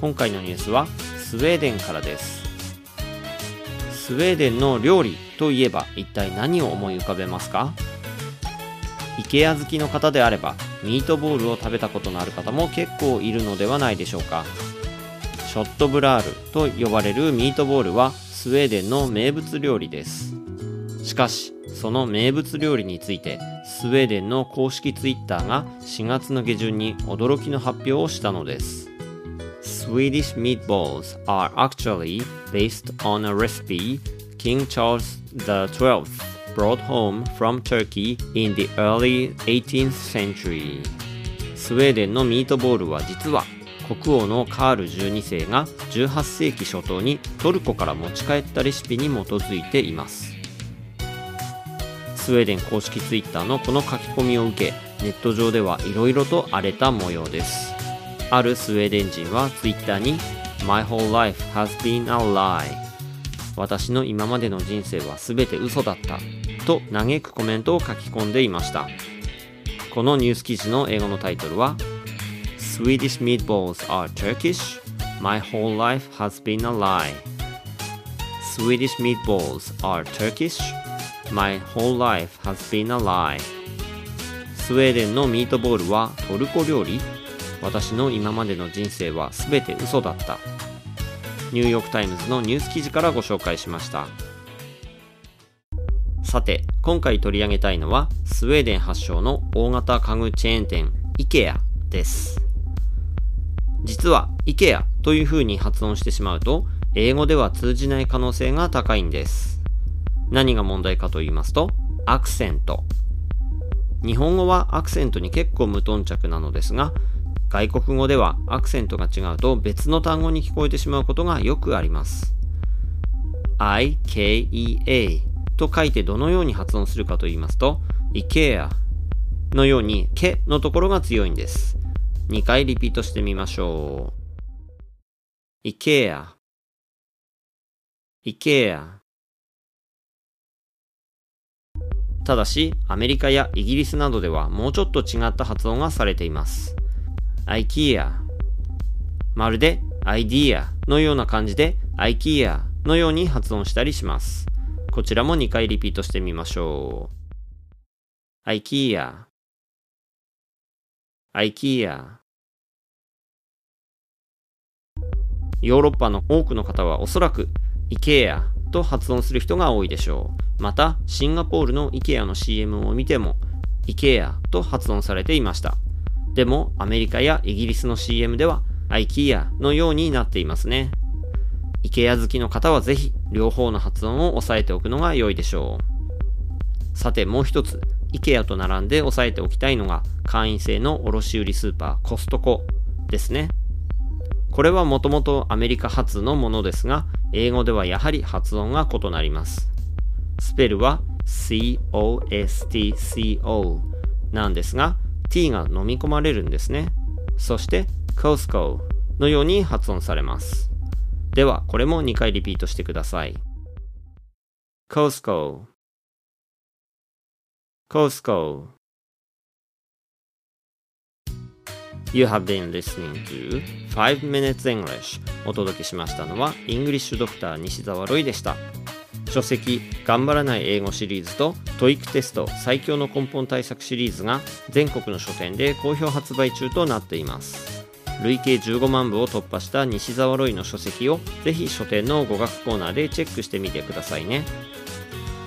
今回のニュースはスウェーデンからです。スウェーデンの料理といえば一体何を思い浮かべますか？IKEA 好きの方であればミートボールを食べたことのある方も結構いるのではないでしょうか。ショットブラールと呼ばれるミートボールはスウェーデンの名物料理です。しかしその名物料理についてスウェーデンの公式ツイッターが4月の下旬に驚きの発表をしたのです。Swedish meatballs are actually based on a recipe King Charles XII brought home from Turkey in the early 18th century スウェーデンのミートボールは実は国王のカール12世が18世紀初頭にトルコから持ち帰ったレシピに基づいていますスウェーデン公式ツイッターのこの書き込みを受けネット上ではいろいろと荒れた模様ですあるスウェーデン人はツイッターに My whole life has been a lie 私の今までの人生は全て嘘だったと嘆くコメントを書き込んでいましたこのニュース記事の英語のタイトルは Swedish meatballs are Turkish My whole life has been a lie Swedish meatballs are Turkish My whole life has been a lie スウェーデンのミートボールはトルコ料理私の今までの人生は全て嘘だった。ニューヨークタイムズのニュース記事からご紹介しました。さて今回取り上げたいのはスウェーデン発祥の大型家具チェーン店 IKEA です。実は IKEA という風に発音してしまうと英語では通じない可能性が高いんです。何が問題かと言いますと、アクセント。日本語はアクセントに結構無頓着なのですが、外国語ではアクセントが違うと別の単語に聞こえてしまうことがよくあります。IKEA と書いてどのように発音するかと言いますと、IKEA のようにけのところが強いんです。2回リピートしてみましょう。IKEA IKEA ただし、アメリカやイギリスなどではもうちょっと違った発音がされています。IKEA まるで idea のような感じで IKEA のように発音したりします。こちらも2回リピートしてみましょう。IKEA IKEA ヨーロッパの多くの方はおそらく IKEA と発音する人が多いでしょう。また、シンガポールの IKEA の CM を見ても、IKEA と発音されていました。でも、アメリカやイギリスの CM では、IKEA のようになっていますね。IKEA 好きの方はぜひ、両方の発音を押さえておくのが良いでしょう。さて、もう一つ、IKEA と並んで押さえておきたいのが、会員制の卸売スーパーコストコですね。これはもともとアメリカ発のものですが、英語ではやはり発音が異なります。スペルは COSTCO なんですが、t が飲み込まれるんですね。そして Costco のように発音されます。では、これも2回リピートしてください。Costco Costco You have been listening to 5 Minutes English お届けしましたのはイングリッシュドクター西澤ロイでした書籍頑張らない英語シリーズと TOEIC テスト最強の根本対策シリーズが全国の書店で好評発売中となっています。累計15万部を突破した西澤ロイの書籍をぜひ書店の語学コーナーでチェックしてみてくださいね。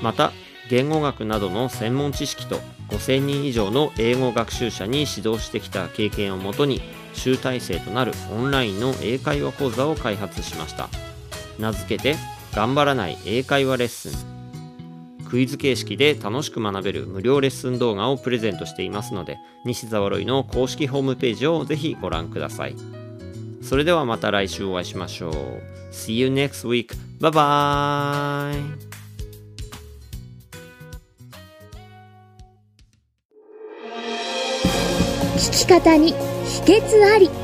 また言語学などの専門知識と5000人以上の英語学習者に指導してきた経験をもとに集大成となるオンラインの英会話講座を開発しました。名付けて頑張らない英会話レッスンクイズ形式で楽しく学べる無料レッスン動画をプレゼントしていますので西澤ロイの公式ホームページをぜひご覧くださいそれではまた来週お会いしましょう。See you next week. Bye bye! 聞き方に秘訣あり